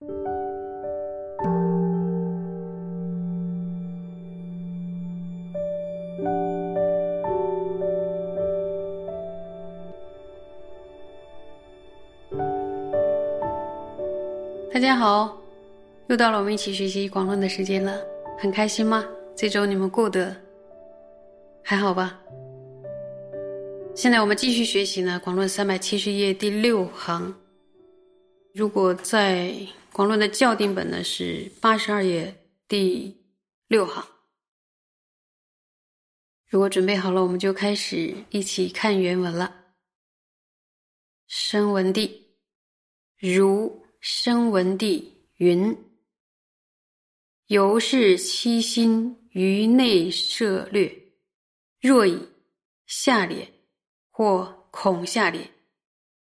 大家好，又到了我们一起学习广论的时间了，很开心吗？这周你们过得还好吧？现在我们继续学习呢，广论三百七十页第六行。如果在广论的校订本呢，是八十二页第六行。如果准备好了，我们就开始一起看原文了。声闻地，如。声闻地云：由是七心于内涉略，若以下列或恐下列，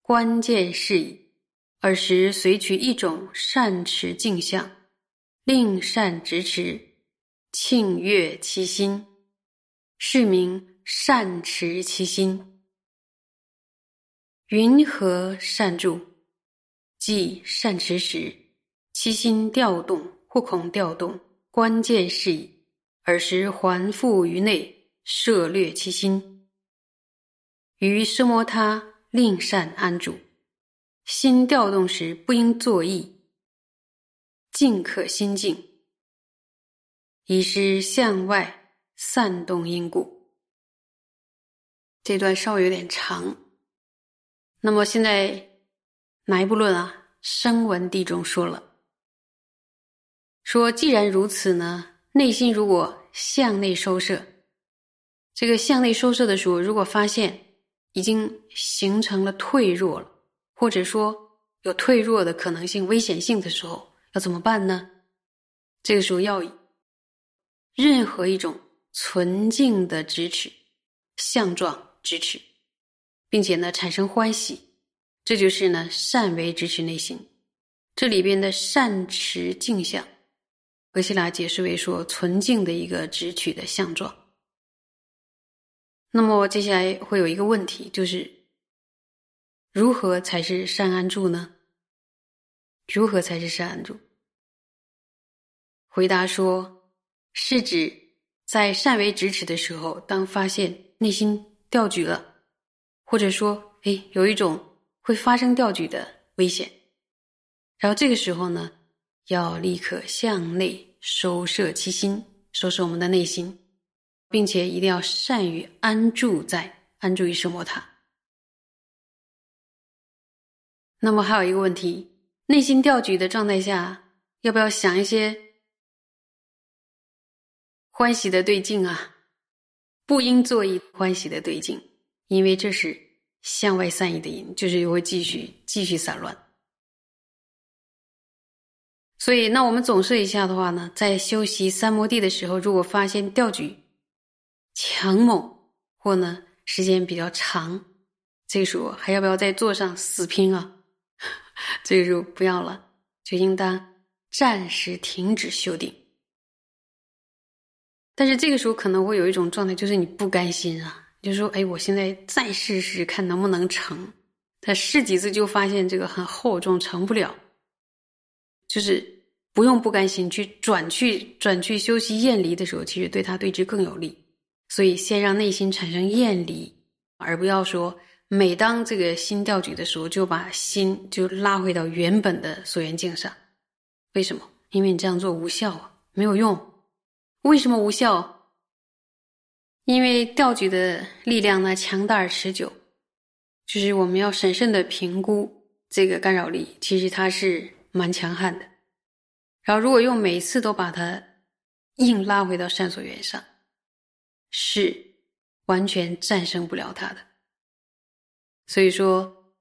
关键是以。尔时随取一种善持镜相，令善直持，庆悦其心，是名善持其心。云何善住？即善持时，其心调动或恐调动，关键是矣。尔时还复于内，摄略其心。于奢摩他令善安住，心调动时不应作意，静可心静，以是向外散动因故。这段稍微有点长，那么现在。哪一部论啊？声闻地中说了，说既然如此呢，内心如果向内收摄，这个向内收摄的时候，如果发现已经形成了退弱了，或者说有退弱的可能性、危险性的时候，要怎么办呢？这个时候要以任何一种纯净的支持、相状支持，并且呢，产生欢喜。这就是呢，善为支持内心。这里边的善持镜像，格西拉解释为说纯净的一个直取的相状。那么接下来会有一个问题，就是如何才是善安住呢？如何才是善安住？回答说，是指在善为支持的时候，当发现内心掉举了，或者说，哎，有一种。会发生掉举的危险，然后这个时候呢，要立刻向内收摄其心，收拾我们的内心，并且一定要善于安住在安住于圣摩塔。那么还有一个问题，内心掉举的状态下，要不要想一些欢喜的对境啊？不应做一欢喜的对境，因为这是。向外散逸的因，就是又会继续继续散乱。所以，那我们总设一下的话呢，在修习三摩地的时候，如果发现调举强猛或呢时间比较长，这时候还要不要在座上死拼啊？这个时候不要了，就应当暂时停止修定。但是这个时候可能会有一种状态，就是你不甘心啊。就说：“哎，我现在再试试看能不能成。他试几次就发现这个很厚重，成不了。就是不用不甘心去转去转去修习厌离的时候，其实对他对之更有利。所以先让内心产生厌离，而不要说每当这个心调举的时候，就把心就拉回到原本的所缘境上。为什么？因为你这样做无效啊，没有用。为什么无效？”因为调举的力量呢强大而持久，就是我们要审慎的评估这个干扰力，其实它是蛮强悍的。然后如果用每次都把它硬拉回到善所缘上，是完全战胜不了它的。所以说，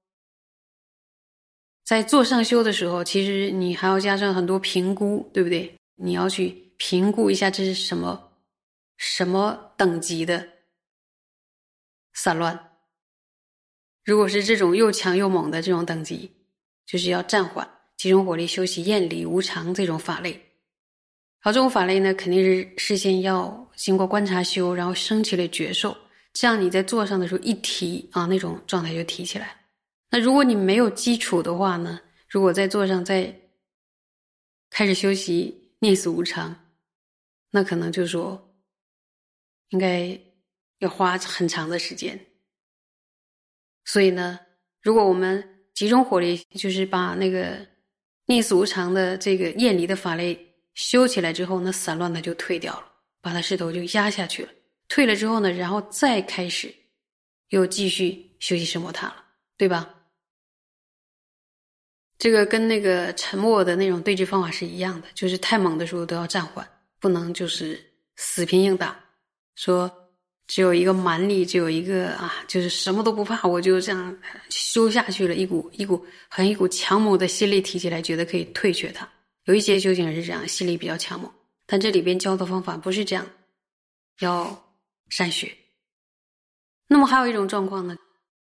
在做上修的时候，其实你还要加上很多评估，对不对？你要去评估一下这是什么。什么等级的散乱？如果是这种又强又猛的这种等级，就是要暂缓集中火力修习厌离无常这种法类。好，这种法类呢，肯定是事先要经过观察修，然后升起了觉受，这样你在坐上的时候一提啊，那种状态就提起来。那如果你没有基础的话呢，如果在坐上再开始修习念死无常，那可能就说应该要花很长的时间。所以呢，如果我们集中火力，就是把那个念死无常的这个厌离的法类修起来之后，那散乱的就退掉了，把它势头就压下去了。退了之后呢，然后再开始又继续修习圣摩他了，对吧？这个跟那个沉默的那种对峙方法是一样的，就是太猛的时候都要暂缓，不能就是死拼硬打。说只有一个蛮力，只有一个啊，就是什么都不怕，我就这样修下去了，一股一股很一股强猛的心力提起来，觉得可以退却它。有一些修行人是这样，心力比较强猛，但这里边教的方法不是这样，要善学。那么还有一种状况呢，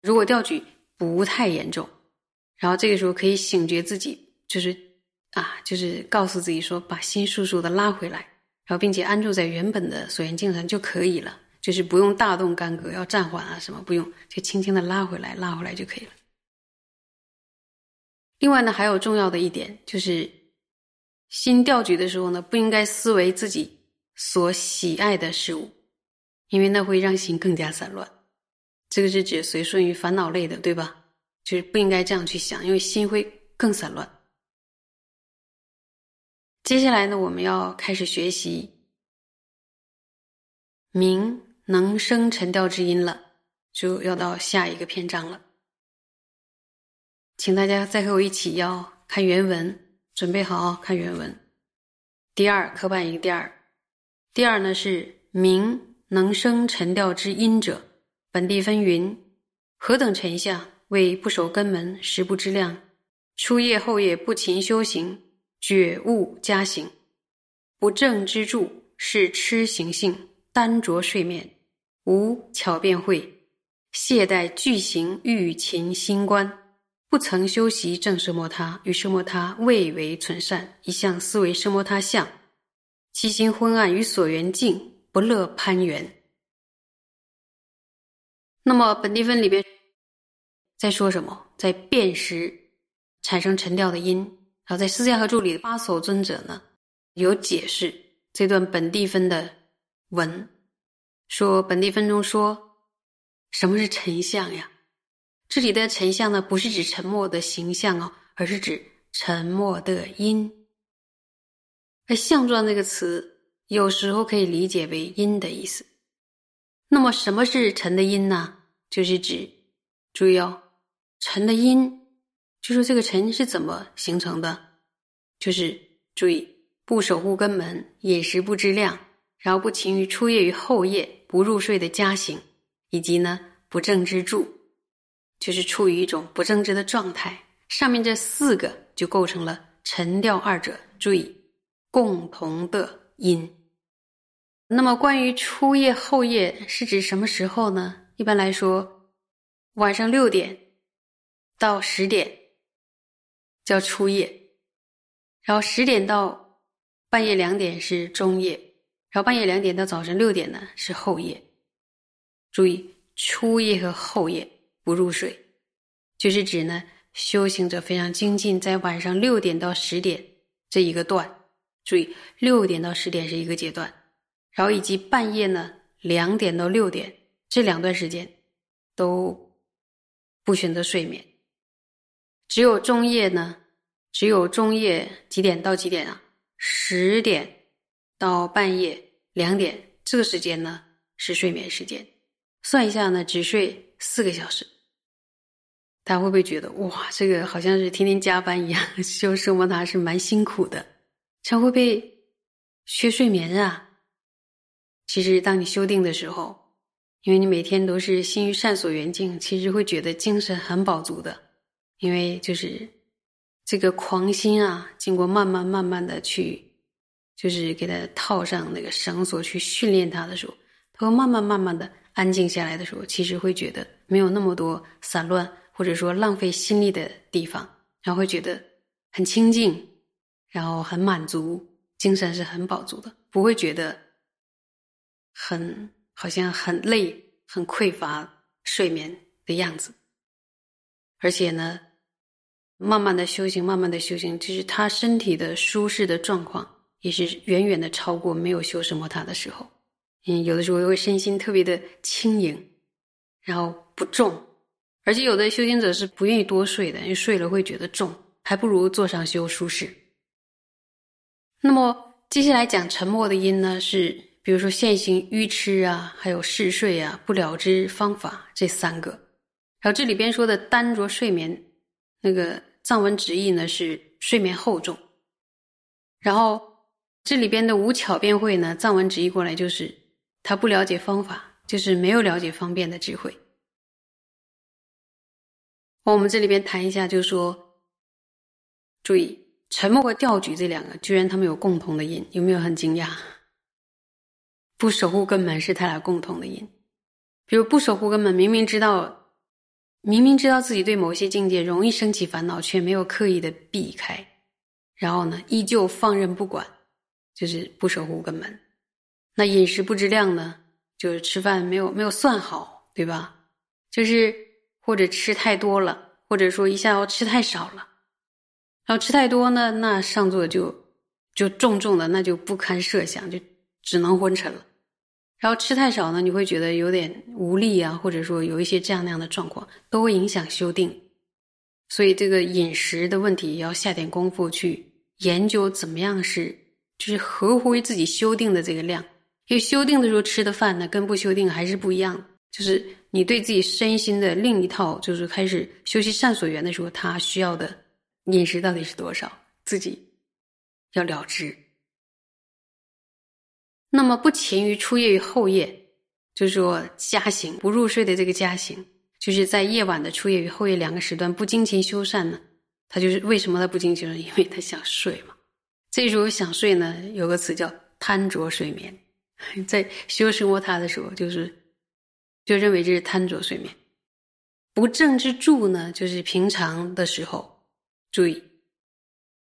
如果调举不太严重。然后这个时候可以醒觉自己，就是啊，就是告诉自己说，把心速速的拉回来，然后并且安住在原本的所缘境上就可以了，就是不用大动干戈，要暂缓啊什么不用，就轻轻的拉回来，拉回来就可以了。另外呢，还有重要的一点就是，心调举的时候呢，不应该思维自己所喜爱的事物，因为那会让心更加散乱。这个是指随顺于烦恼类的，对吧？就是不应该这样去想，因为心会更散乱。接下来呢，我们要开始学习明能生沉调之音了，就要到下一个篇章了。请大家再和我一起要看原文，准备好看原文。第二刻板一个第二，第二呢是明能生沉调之音者，本地分云何等沉相？为不守根门，食不知量；初夜后夜不勤修行，觉悟加行。不正之助是痴行性，单着睡眠，无巧辩会，懈怠具行欲勤心观，不曾修习正色摩他，与色摩他未为存善，一向思维色摩他相，其心昏暗与所缘境，不乐攀缘。那么本地分里边。在说什么？在辨识产生沉调的音。然后在《释迦和助理的八所尊者呢，有解释这段本地分的文，说本地分中说什么是沉相呀？这里的沉相呢，不是指沉默的形象哦，而是指沉默的音。而相状这个词，有时候可以理解为阴的意思。那么什么是沉的阴呢？就是指，注意哦。沉的阴，就说这个沉是怎么形成的？就是注意不守护根门，饮食不知量，然后不勤于初夜与后夜不入睡的家行，以及呢不正之住，就是处于一种不正直的状态。上面这四个就构成了沉调二者，注意共同的阴。那么关于初夜后夜是指什么时候呢？一般来说，晚上六点。到十点叫初夜，然后十点到半夜两点是中夜，然后半夜两点到早晨六点呢是后夜。注意，初夜和后夜不入睡，就是指呢修行者非常精进，在晚上六点到十点这一个段。注意，六点到十点是一个阶段，然后以及半夜呢两点到六点这两段时间都不选择睡眠。只有中夜呢，只有中夜几点到几点啊？十点到半夜两点，这个时间呢是睡眠时间。算一下呢，只睡四个小时。大家会不会觉得哇，这个好像是天天加班一样？修生摩他是蛮辛苦的，常会被缺睡眠啊。其实，当你修定的时候，因为你每天都是心于善所缘境，其实会觉得精神很饱足的。因为就是这个狂心啊，经过慢慢慢慢的去，就是给他套上那个绳索去训练他的时候，他会慢慢慢慢的安静下来的时候，其实会觉得没有那么多散乱或者说浪费心力的地方，然后会觉得很清静，然后很满足，精神是很饱足的，不会觉得很好像很累、很匮乏睡眠的样子。而且呢，慢慢的修行，慢慢的修行，就是他身体的舒适的状况也是远远的超过没有修什么他的时候。嗯，有的时候会身心特别的轻盈，然后不重，而且有的修行者是不愿意多睡的，因为睡了会觉得重，还不如坐上修舒适。那么接下来讲沉默的因呢，是比如说现行愚痴啊，还有嗜睡啊，不了之方法这三个。然后这里边说的单着睡眠，那个藏文直译呢是睡眠厚重。然后这里边的无巧辩会呢，藏文直译过来就是他不了解方法，就是没有了解方便的智慧。我们这里边谈一下，就是说，注意沉默和吊举这两个，居然他们有共同的因，有没有很惊讶？不守护根本是他俩共同的因，比如不守护根本，明明知道。明明知道自己对某些境界容易升起烦恼，却没有刻意的避开，然后呢，依旧放任不管，就是不守护根本。那饮食不知量呢，就是吃饭没有没有算好，对吧？就是或者吃太多了，或者说一下要吃太少了，然后吃太多呢，那上座就就重重的，那就不堪设想，就只能昏沉了。然后吃太少呢，你会觉得有点无力啊，或者说有一些这样那样的状况，都会影响修订。所以这个饮食的问题要下点功夫去研究，怎么样是就是合乎于自己修订的这个量。因为修订的时候吃的饭呢，跟不修订还是不一样。就是你对自己身心的另一套，就是开始修习善所缘的时候，他需要的饮食到底是多少，自己要了知。那么不勤于初夜与后夜，就是说加行不入睡的这个加行，就是在夜晚的初夜与后夜两个时段不精勤修善呢。他就是为什么他不精勤？因为他想睡嘛。这时候想睡呢，有个词叫贪着睡眠。在修生活他的时候，就是就认为这是贪着睡眠。不正之助呢，就是平常的时候注意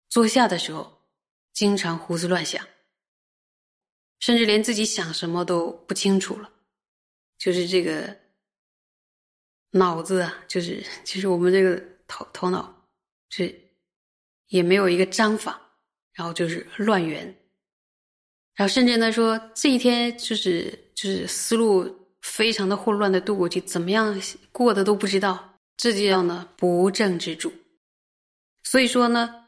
坐下的时候，经常胡思乱想。甚至连自己想什么都不清楚了，就是这个脑子啊，就是其实我们这个头头脑是也没有一个章法，然后就是乱圆，然后甚至呢说这一天就是就是思路非常的混乱的度过去，怎么样过的都不知道，这就叫呢不正之主。所以说呢，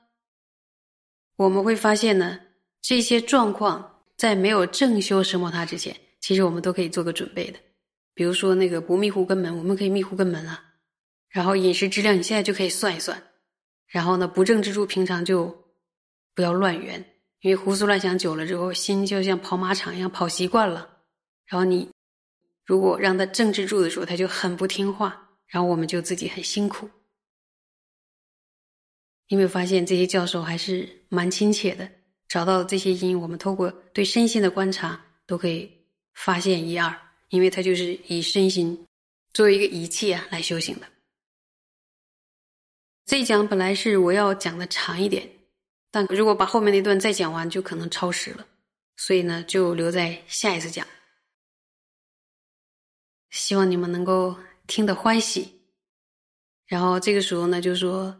我们会发现呢这些状况。在没有正修什么他之前，其实我们都可以做个准备的。比如说那个不密护根门，我们可以密护根门啊。然后饮食质量，你现在就可以算一算。然后呢，不正之处平常就不要乱圆，因为胡思乱想久了之后，心就像跑马场一样跑习惯了。然后你如果让他正治住的时候，他就很不听话，然后我们就自己很辛苦。有没有发现这些教授还是蛮亲切的？找到这些因，我们透过对身心的观察，都可以发现一二。因为它就是以身心作为一个仪器啊来修行的。这一讲本来是我要讲的长一点，但如果把后面那段再讲完，就可能超时了，所以呢，就留在下一次讲。希望你们能够听得欢喜，然后这个时候呢，就说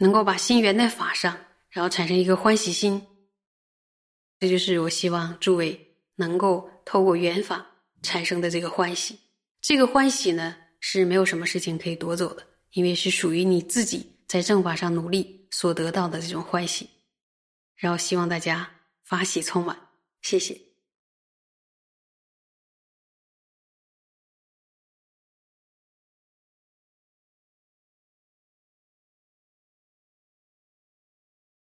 能够把心缘在法上。然后产生一个欢喜心，这就是我希望诸位能够透过缘法产生的这个欢喜。这个欢喜呢是没有什么事情可以夺走的，因为是属于你自己在正法上努力所得到的这种欢喜。然后希望大家法喜充满，谢谢。